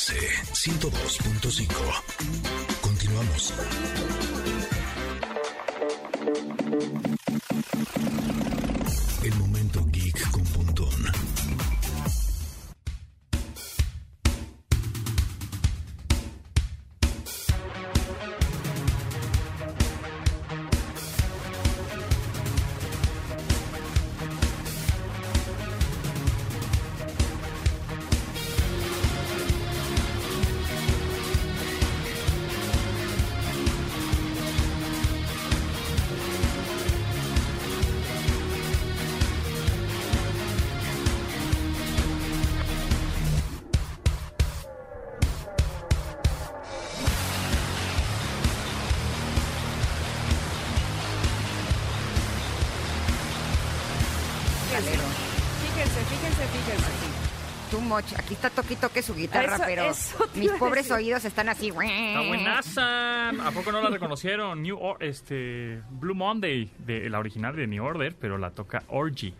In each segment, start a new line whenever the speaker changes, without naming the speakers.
MBS 102.5. Continuamos. El momento geek con
Too much. Aquí está toque y toque su guitarra,
Eso-
pero
eso
mis pobres
decir.
oídos están así.
Está buenaza. ¿A poco no la reconocieron? New Or- este Blue Monday, de la original de New Order, pero la toca Orgy.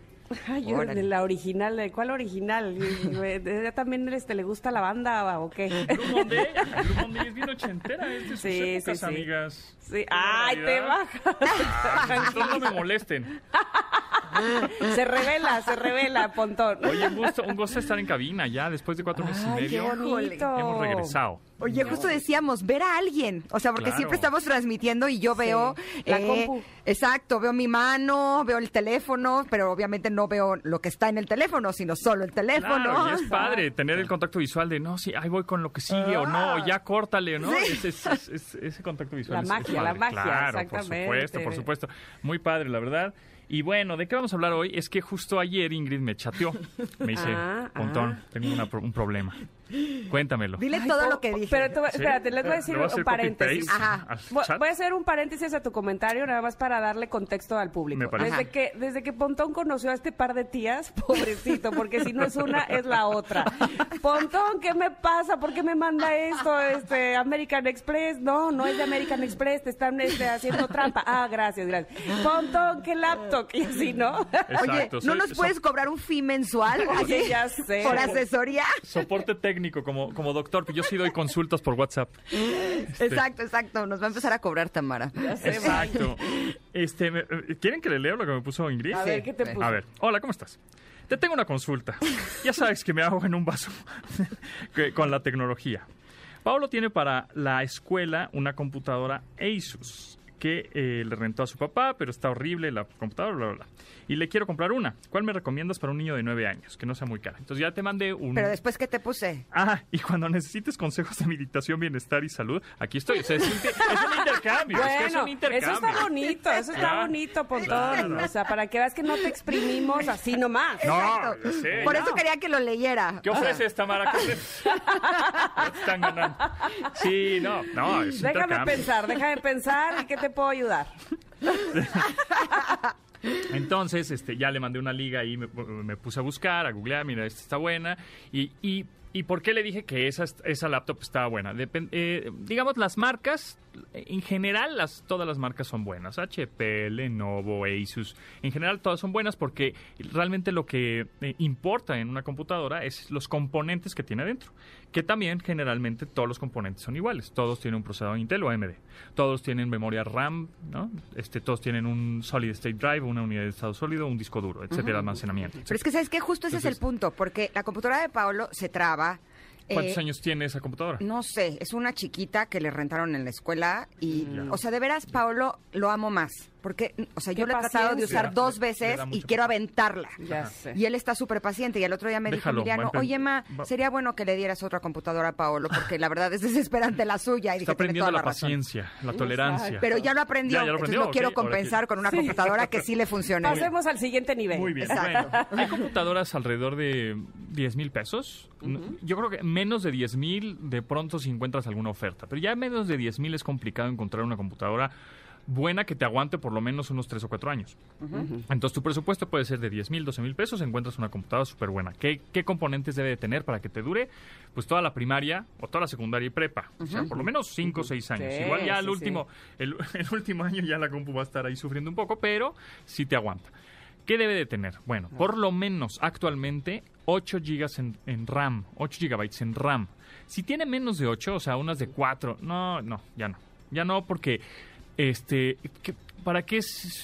Ay, yo,
Órale.
de la original, ¿de cuál original? Y- y- ¿Ella también este, le gusta la banda o qué?
Blue Monday, Blue Monday es bien ochentera, es de sus
Sí,
épocas,
sí, sí.
amigas.
Sí. Ay, te bajas.
Ah, entonces no me molesten.
se revela, se revela, Pontón.
Oye, un gusto, un gusto estar en cabina ya después de cuatro meses y
Ay, qué
medio.
bonito.
Hemos regresado.
Oye, justo decíamos, ver a alguien. O sea, porque
Claro.
siempre estamos transmitiendo y yo veo... eh,
la compu.
Exacto, veo mi mano, veo el teléfono, pero obviamente no veo lo que está en el teléfono, sino solo el teléfono.
Claro, y es padre tener el contacto visual de no, sí, ahí voy con lo que sigue o no, ya córtale, ¿no?
Sí.
Ese, ese- ese- ese contacto visual.
La
es- es
magia, la magia,
Claro,
exactamente.
por supuesto, por supuesto. Muy padre, la verdad. Y bueno, ¿de qué vamos a hablar hoy? Es que justo ayer Ingrid me chateó. Me dice,
Ah,
Pontón,
ah.
tengo una un problema. Cuéntamelo.
Dile
Ay,
todo
po-
lo que dije.
Pero tú-
¿Sí?
espérate, les voy a
¿Le
decir un paréntesis.
Ajá.
Voy a hacer un paréntesis a tu comentario, nada más para darle contexto al público.
Me parece.
Desde que, desde que Pontón conoció a este par de tías, pobrecito, porque si no es una, es la otra. Pontón, ¿qué me pasa? ¿Por qué me manda esto? Este, American Express. No, no es de American Express, te están este, haciendo trampa. Ah, gracias, gracias. Pontón, ¿qué laptop? Y así, ¿no?
Oye, ¿no
soy-
nos
so-
puedes cobrar un fee mensual?
Oye, ya sé.
Por asesoría.
Soporte técnico como, como doctor, que yo sí doy consultas por WhatsApp. Este,
Exacto, exacto. Nos va a empezar a cobrar Tamara.
Exacto. Este, eh, ¿Quieren que le lea lo que me puso Ingrid?
A ver, ¿qué te puso?
A ver, hola, ¿cómo estás? Te tengo una consulta. Ya sabes que me hago en un vaso con la tecnología. Pablo tiene para la escuela una computadora Asus que eh, le rentó a su papá, pero está horrible la computadora, bla, bla, bla. Y le quiero comprar una. ¿Cuál me recomiendas para un niño de nueve años? Que no sea muy cara. Entonces ya te mandé un...
Pero después, ¿qué te puse?
Ah, y cuando necesites consejos de meditación, bienestar y salud, aquí estoy. O sea, es, un, inter- es un intercambio. es que un intercambio.
eso está bonito, eso está bonito, Pontón.
Claro.
O sea, para que veas que no te exprimimos así nomás.
No, ya sé.
Por
No.
eso quería que lo leyera.
¿Qué ofreces, Tamara? ¿Qué están ganando. Sí, no, no, es un
Déjame
intercambio.
pensar, déjame pensar y qué te puedo ayudar.
Entonces, este, ya le mandé una liga y me, me puse a buscar, a googlear, mira, esta está buena. Y, y, ¿y por qué le dije que esa, esa laptop estaba buena? Depen- eh, digamos, las marcas, en general, las, todas las marcas son buenas. HP, Lenovo, Asus, en general todas son buenas porque realmente lo que eh, importa en una computadora es los componentes que tiene dentro. Que también, generalmente, todos los componentes son iguales. Todos tienen un procesador Intel o AMD. Todos tienen memoria RAM, ¿no? Este, todos tienen un Solid State Drive, una unidad de estado sólido, un disco duro, etcétera, almacenamiento.
Pero es que, ¿sabes qué? Justo ese es el punto, porque la computadora de Paolo se traba.
¿Cuántos
eh,
años tiene esa computadora?
No sé, es una chiquita que le rentaron en la escuela y, o sea, de veras, Paolo, lo amo más. Porque, o sea, yo lo he tratado de usar dos veces y quiero aventarla.
Ya sé.
Y él está súper paciente. Y el otro día me
Déjalo,
dijo Emiliano, oye, Ma, sería bueno que le dieras otra computadora a Paolo, porque la verdad es desesperante la suya. Y
Está
"Tiene
aprendiendo
toda
la,
razón".
paciencia, la tolerancia.
Pero ya lo aprendió,
Ya, ya lo
entonces
aprendió,
lo quiero compensar
que-
con una
Sí.
computadora que sí le funcione.
Pasemos al siguiente nivel.
Muy bien.
Exacto.
Bueno, hay computadoras alrededor de 10 mil pesos. Yo creo que menos de 10 mil de pronto si encuentras alguna oferta. Pero ya menos de 10 mil es complicado encontrar una computadora buena que te aguante por lo menos unos 3 o 4 años. Entonces tu presupuesto puede ser de 10 mil, 12 mil pesos, encuentras una computadora súper buena. ¿Qué, ¿Qué componentes debe de tener para que te dure? Pues toda la primaria o toda la secundaria y prepa. O sea, por lo menos 5 o 6 años.
Sí,
Igual ya el
sí,
último, el, el último año ya la compu va a estar ahí sufriendo un poco, pero sí te aguanta. ¿Qué debe de tener? Bueno, por lo menos actualmente 8 gigas en, en RAM, 8 gigabytes en RAM. Si tiene menos de 8, o sea, unas de 4, no, no, ya no. Ya no, porque este, ¿qué- ¿para qué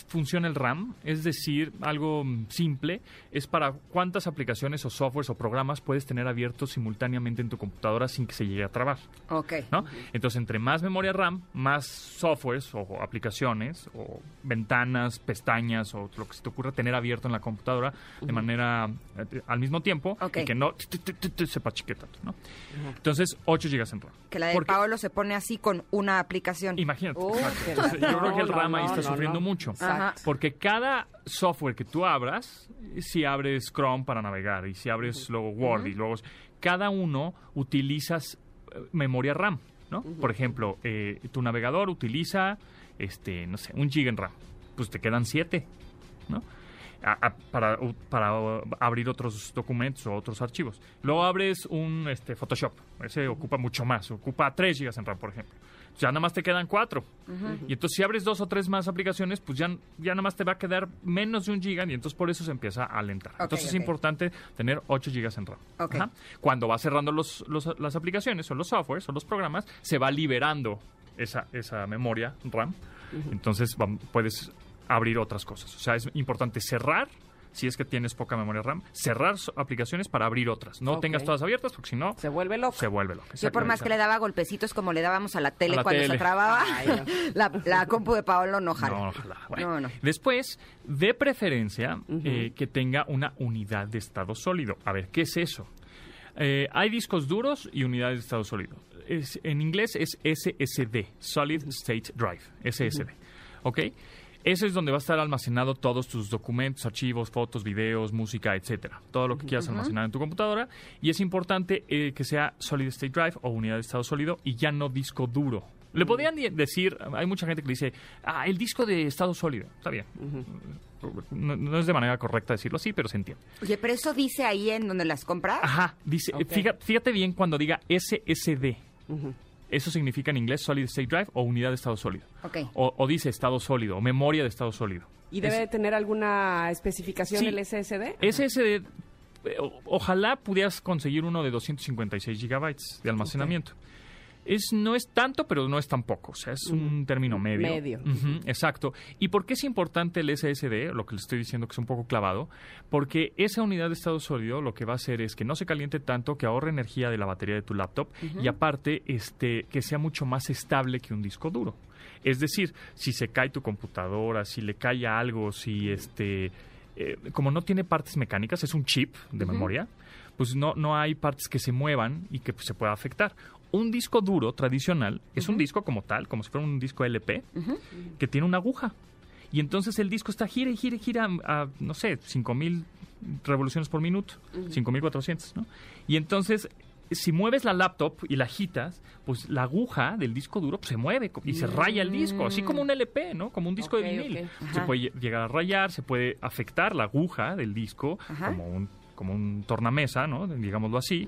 funciona el RAM? Es decir, algo mm, simple, es para cuántas aplicaciones o softwares o programas puedes tener abiertos simultáneamente en tu computadora sin que se llegue a trabar.
Ok.
¿no? Entonces, entre más memoria RAM, más softwares o aplicaciones o ventanas, pestañas o lo que se te ocurra tener abierto en la computadora de manera eh, al mismo tiempo y que no chiquetas, ¿no? Entonces, 8 GB en RAM.
Que la de Paolo se pone así con una aplicación.
Imagínate.
Uh,
Entonces,
la-
yo creo que el
no,
RAM ahí está
no,
sufriendo
no.
mucho. Porque cada software que tú abras, si abres Chrome para navegar y si abres luego Word y luego... Cada uno utilizas eh, memoria RAM, ¿no? Por ejemplo, eh, tu navegador utiliza, este, no sé, un giga en RAM. Pues te quedan siete, ¿no? A- a- para, para abrir otros documentos o otros archivos. Luego abres un este, Photoshop. Ese ocupa mucho más. Ocupa 3 gigas en RAM, por ejemplo. Ya nada más te quedan 4. Y entonces si abres dos o tres más aplicaciones, pues ya, ya nada más te va a quedar menos de un giga y entonces por eso se empieza a alentar. Entonces es importante tener 8 gigas en RAM. Ajá. Cuando vas cerrando los, los- las aplicaciones o los softwares o los programas, se va liberando esa, esa memoria RAM. Entonces puedes abrir otras cosas. O sea, es importante cerrar, si es que tienes poca memoria RAM, cerrar aplicaciones para abrir otras. No tengas todas abiertas porque si no,
Se vuelve loco.
se vuelve loco.
Yo por más que le daba golpecitos como le dábamos a la tele
A la
cuando se trababa,
Ay,
la, la compu de Paolo no jala.
No, ojalá. Bueno.
No, no.
Después, de preferencia, eh, que tenga una unidad de estado sólido. A ver, ¿qué es eso? Eh, hay discos duros y unidades de estado sólido. Es- en inglés es SSD, Solid State Drive, SSD. ¿Ok? Ese es donde va a estar almacenado todos tus documentos, archivos, fotos, videos, música, etcétera. Todo lo que quieras almacenar en tu computadora. Y es importante eh, que sea Solid State Drive o unidad de estado sólido y ya no disco duro. Le podrían decir, hay mucha gente que le dice, ah, el disco de estado sólido. Está bien. no, no es de manera correcta decirlo así, pero se entiende.
Oye, pero eso dice ahí en donde las compras.
Ajá, dice, fíjate, fíjate bien cuando diga SSD. Eso significa en inglés Solid State Drive o unidad de estado sólido.
Ok.
O, o dice estado sólido o memoria de estado sólido.
¿Y debe de tener alguna especificación
Sí.
el SSD?
SSD, eh, o- ojalá pudieras conseguir uno de 256 gigabytes de almacenamiento. Es, no es tanto, pero no es tampoco. O sea, es un término medio.
Medio.
Exacto. ¿Y por qué es importante el SSD? Lo que le estoy diciendo que es un poco clavado. Porque esa unidad de estado sólido lo que va a hacer es que no se caliente tanto, que ahorre energía de la batería de tu laptop y aparte este, que sea mucho más estable que un disco duro. Es decir, si se cae tu computadora, si le cae algo, si este... eh, como no tiene partes mecánicas, es un chip de memoria, pues no, no hay partes que se muevan y que pues, se pueda afectar. Un disco duro tradicional es un disco como tal, como si fuera un disco LP, que tiene una aguja. Y entonces el disco está gira y gira y gira a, no sé, 5000 revoluciones por minuto, 5400, ¿no? Y entonces, si mueves la laptop y la agitas, pues la aguja del disco duro pues, se mueve y se raya el disco, así como un LP, ¿no? Como un disco de vinil. Se puede lle- llegar a rayar, se puede afectar la aguja del disco
Ajá.
como un como un tornamesa, ¿no? Digámoslo así.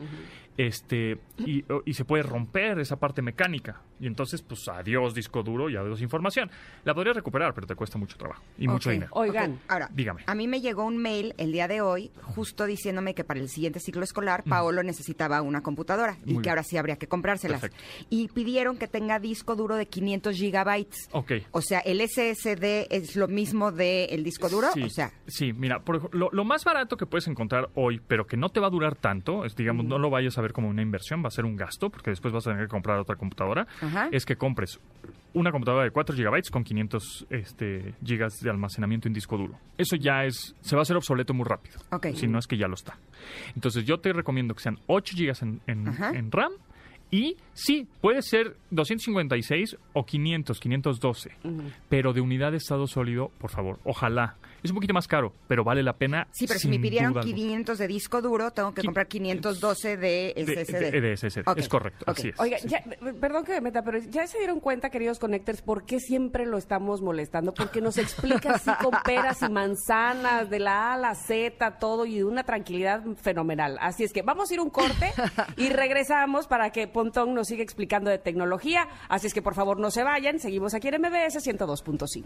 Este, y, y se puede romper esa parte mecánica. Y entonces, pues adiós disco duro y adiós información. La podrías recuperar, pero te cuesta mucho trabajo y mucho dinero.
Oigan,
Ahora,
Dígame.
a mí me llegó un mail el día de hoy justo diciéndome que para el siguiente ciclo escolar Paolo necesitaba una computadora y
Muy
que
bien.
ahora sí habría que comprárselas.
Perfecto.
Y pidieron que tenga disco duro de 500 gigabytes.
Ok.
O sea, el SSD es lo mismo del disco duro.
Sí,
O sea,
sí, mira, por lo, lo más barato que puedes encontrar hoy, pero que no te va a durar tanto, es, digamos, no lo vayas a ver como una inversión, va a ser un gasto, porque después vas a tener que comprar otra computadora,
Ajá.
es que compres una computadora de 4 gigabytes con 500 este, gigas de almacenamiento en disco duro. Eso ya es, se va a hacer obsoleto muy rápido, si no es que ya lo está. Entonces yo te recomiendo que sean 8 gigas en, en-
Ajá.
en RAM y sí, puede ser 256 o 500, 512, pero de unidad de estado sólido, por favor, ojalá. Es un poquito más caro, pero vale la pena.
sí, pero si me
alguna.
500 de disco duro, tengo que comprar 512 de
De-
SSD.
de- de SSD,
Ok,
es correcto, así es.
Oiga, ya, perdón que me meta, pero ya se dieron cuenta, queridos connectors, por qué siempre lo estamos molestando, porque nos explica así con peras y manzanas, de la A a la Z, todo, y de una tranquilidad fenomenal. Así es que vamos a ir un corte y regresamos para que Pontón nos siga explicando de tecnología. Así es que por favor no se vayan, seguimos aquí en MBS 102.5.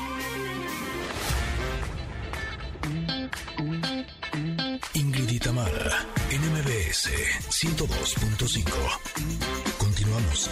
MBS 102.5. Continuamos.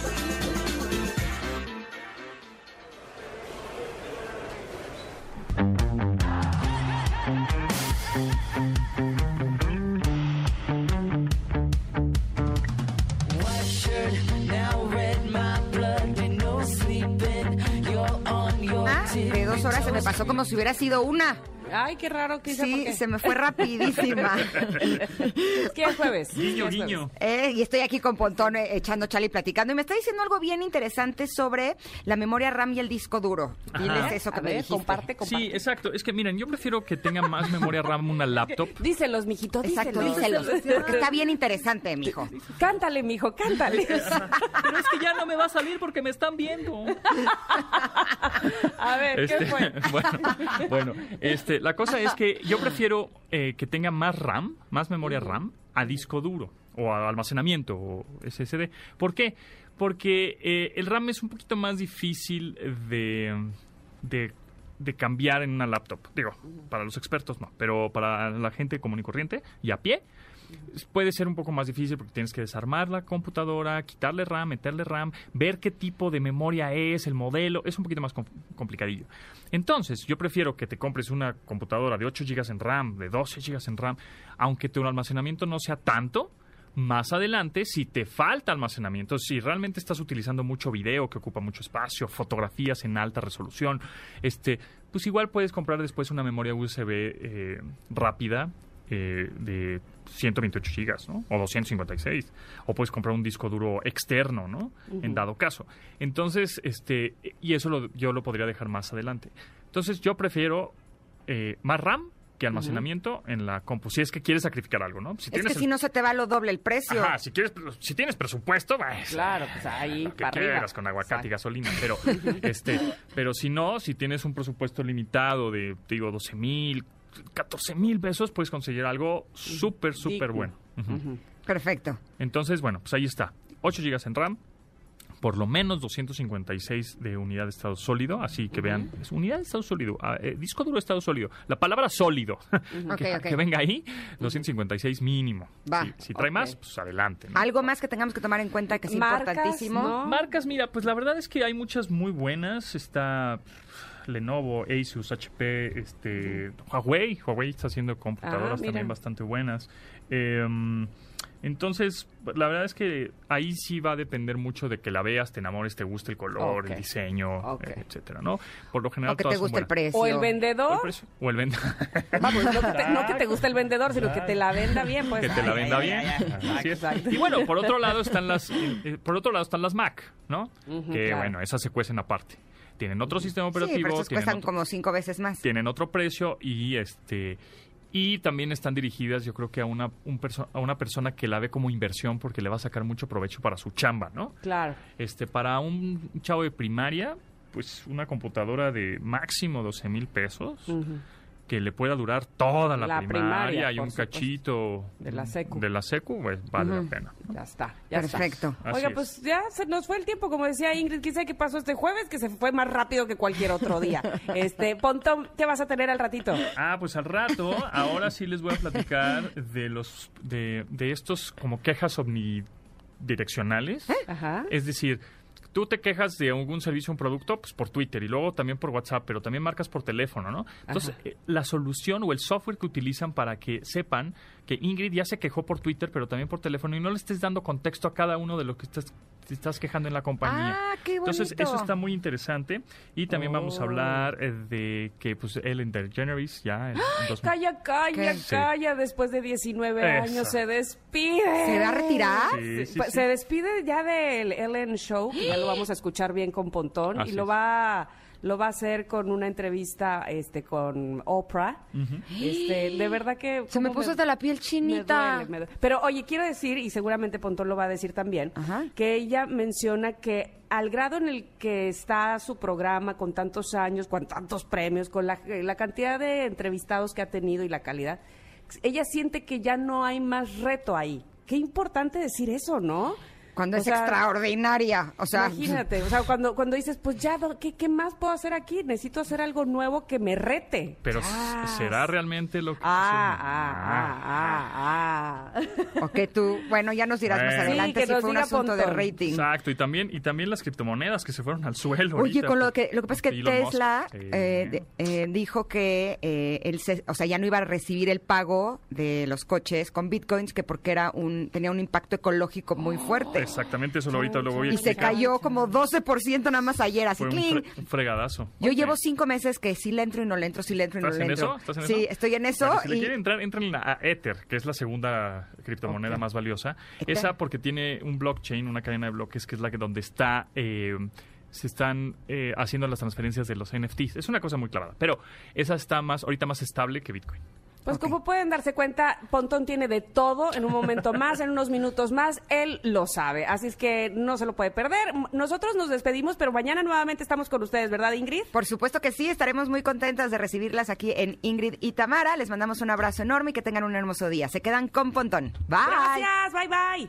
Ah, de dos horas se me pasó como si hubiera sido una.
Ay, qué raro que
Sí, se me fue rapidísima.
¿Qué es jueves?
Guiño,
¿Qué es
guiño.
jueves?
Eh, y estoy aquí con Pontón eh, echando chale y platicando. Y me está diciendo algo bien interesante sobre la memoria RAM y el disco duro. Diles eso que
A
me
ver,
dijiste.
comparte, comparte.
Sí, exacto. Es que miren, yo prefiero que tenga más memoria RAM una laptop.
Díselos, mijito,
Exacto,
díselos.
díselos. Porque está bien interesante, mijo.
Cántale, mijo, cántale.
Pero es que ya no me va a salir porque me están viendo.
A ver, ¿qué
Este,
fue?
bueno, bueno, este, la cosa es que yo prefiero eh, que tenga más RAM, más memoria RAM, a disco duro o a almacenamiento o SSD. ¿Por qué? Porque eh, el RAM es un poquito más difícil de, de, de cambiar en una laptop. Digo, para los expertos no, pero para la gente común y corriente y a pie, puede ser un poco más difícil porque tienes que desarmar la computadora, quitarle RAM, meterle RAM, ver qué tipo de memoria es, el modelo, es un poquito más com- complicadillo. Entonces, yo prefiero que te compres una computadora de 8 GB en RAM, de 12 GB en RAM, aunque tu almacenamiento no sea tanto, más adelante, si te falta almacenamiento, si realmente estás utilizando mucho video que ocupa mucho espacio, fotografías en alta resolución, este, pues igual puedes comprar después una memoria USB eh, rápida eh, de 128 gigas, ¿no? O 256. O puedes comprar un disco duro externo, ¿no? En dado caso. Entonces, este, y eso lo- yo lo podría dejar más adelante. Entonces, yo prefiero eh, más RAM que almacenamiento en la compu. Si es que quieres sacrificar algo, ¿no? Si
Es que si no se te va lo doble el precio.
Ajá, si quieres, si tienes presupuesto, pues,
Claro, pues ahí,
lo que
para arriba.
quieras con aguacate y gasolina, pero este, pero si no, si tienes un presupuesto limitado de, digo, 12 mil, 14 mil pesos, puedes conseguir algo súper, súper bueno.
Perfecto.
Entonces, bueno, pues ahí está. 8 GB en RAM, por lo menos 256 de unidad de estado sólido, así que vean, es unidad de estado sólido, ah, eh, disco duro de estado sólido, la palabra sólido, que,
Ok, ok.
que venga ahí, 256 mínimo.
Va.
Si, si trae más, pues adelante. ¿no?
Algo más que tengamos que tomar en cuenta que es
Marcas,
importantísimo.
¿no?
Marcas, mira, pues la verdad es que hay muchas muy buenas. Está Lenovo, Asus, HP, este, Huawei. Huawei está haciendo computadoras
Ah,
también bastante buenas. Em, entonces, la verdad es que ahí sí va a depender mucho de que la veas, te enamores, te guste el color, el diseño,
Ok.
eh, etcétera, ¿no? Por lo general
O que
todas
te guste el precio.
O el
O el
vendedor.
precio. O el vendedor.
Vamos, no que, te, no que te guste el vendedor, sino que te la venda bien, pues.
que te la venda
ay,
bien. Y bueno, por otro lado están las eh, eh, por otro lado están las Mac, ¿no? Que
claro.
bueno, esas se cuecen aparte. Tienen otro sistema
Sí,
operativo,
pero esos
tienen,
cuestan
otro,
como cinco veces más.
tienen otro precio y este y también están dirigidas, yo creo que a una un a una persona que la ve como inversión porque le va a sacar mucho provecho para su chamba, ¿no?
Claro.
Este para un chavo de primaria, pues una computadora de máximo 12 mil pesos
Ujú.
Que le pueda durar toda la,
La
primaria,
primaria,
y un
supuesto.
cachito
De la secu.
de la secu, pues vale la pena.
Ya está, ya.
Perfecto.
Oiga,
es.
pues ya se nos fue el tiempo, como decía Ingrid, quién sabe qué pasó este jueves, que se fue más rápido que cualquier otro día. Este, Pontón, ¿qué vas a tener al ratito?
Ah, pues al rato, ahora sí les voy a platicar de los de, de estos como quejas omnidireccionales.
Ajá.
Es decir, tú te quejas de algún servicio o un producto pues, por Twitter y luego también por WhatsApp, pero también marcas por teléfono, ¿no? Entonces, eh, la solución o el software que utilizan para que sepan que Ingrid ya se quejó por Twitter, pero también por teléfono y no le estés dando contexto a cada uno de lo que estás, te estás quejando en la compañía.
Ah, qué
Entonces, eso está muy interesante. Y también vamos a
Oh.
hablar eh, de que pues Ellen DeGeneres ya en, en dos-
Calla, calla,
¿Qué?
calla, después de 19
Eso.
años se despide.
¿Se va a retirar?
Sí, sí,
Pues
sí.
Se despide ya del Ellen Show, que ya lo vamos a escuchar bien con Pontón,
Así
y lo
es.
va, lo va a hacer con una entrevista este con Oprah. Este, de verdad que
Se me puso hasta la piel
me
chinita.
duele, me duele. Pero oye, quiero decir, y seguramente Pontón lo va a decir también,
Ajá.
que ella menciona que al grado en el que está su programa con tantos años, con tantos premios, con la, la cantidad de entrevistados que ha tenido y la calidad, ella siente que ya no hay más reto ahí. Qué importante decir eso, ¿no?
Cuando
O
es
sea,
extraordinaria. O sea,
Imagínate, o sea, cuando, cuando dices, pues ya, ¿qué, ¿qué más puedo hacer aquí? Necesito hacer algo nuevo que me rete.
Pero
Ah.
¿será realmente lo que...
Ah, ah, ah, ah, ah.
ok, tú, bueno, ya nos dirás más adelante
Sí, que
si
nos
fue un asunto de rating.
Exacto, y también, y también las criptomonedas que se fueron al suelo.
Oye,
ahorita
con lo
por-
que lo que pasa es que. Tesla eh, eh, dijo que eh, él se- o sea, ya no iba a recibir el pago de los coches con bitcoins que porque era un tenía un impacto ecológico muy fuerte
Exactamente, eso lo ahorita lo voy a
y se
explicar.
cayó como 12% nada más ayer, así
Fue un,
clean.
fre- un fregadazo.
Yo
Ok.
llevo cinco meses que sí le entro y no le entro, sí le entro y no
¿Estás
le
en
entro.
eso? ¿Estás en
sí,
eso?
estoy en eso
Bueno, si le
y
quieren entrar, entren a Ether, que es la segunda criptomoneda
Ok.
más valiosa.
Ether.
Esa porque tiene un blockchain, una cadena de bloques, que es la que donde está... eh, se están eh, haciendo las transferencias de los NFTs. Es una cosa muy clavada, pero esa está más ahorita más estable que Bitcoin.
Pues como pueden darse cuenta, Pontón tiene de todo en un momento más, en unos minutos más, él lo sabe, así es que no se lo puede perder. Nosotros nos despedimos, pero mañana nuevamente estamos con ustedes, ¿verdad, Ingrid?
Por supuesto que sí, estaremos muy contentas de recibirlas aquí en Ingrid y Tamara. Les mandamos un abrazo enorme y que tengan un hermoso día. Se quedan con Pontón. Bye.
Gracias, bye bye.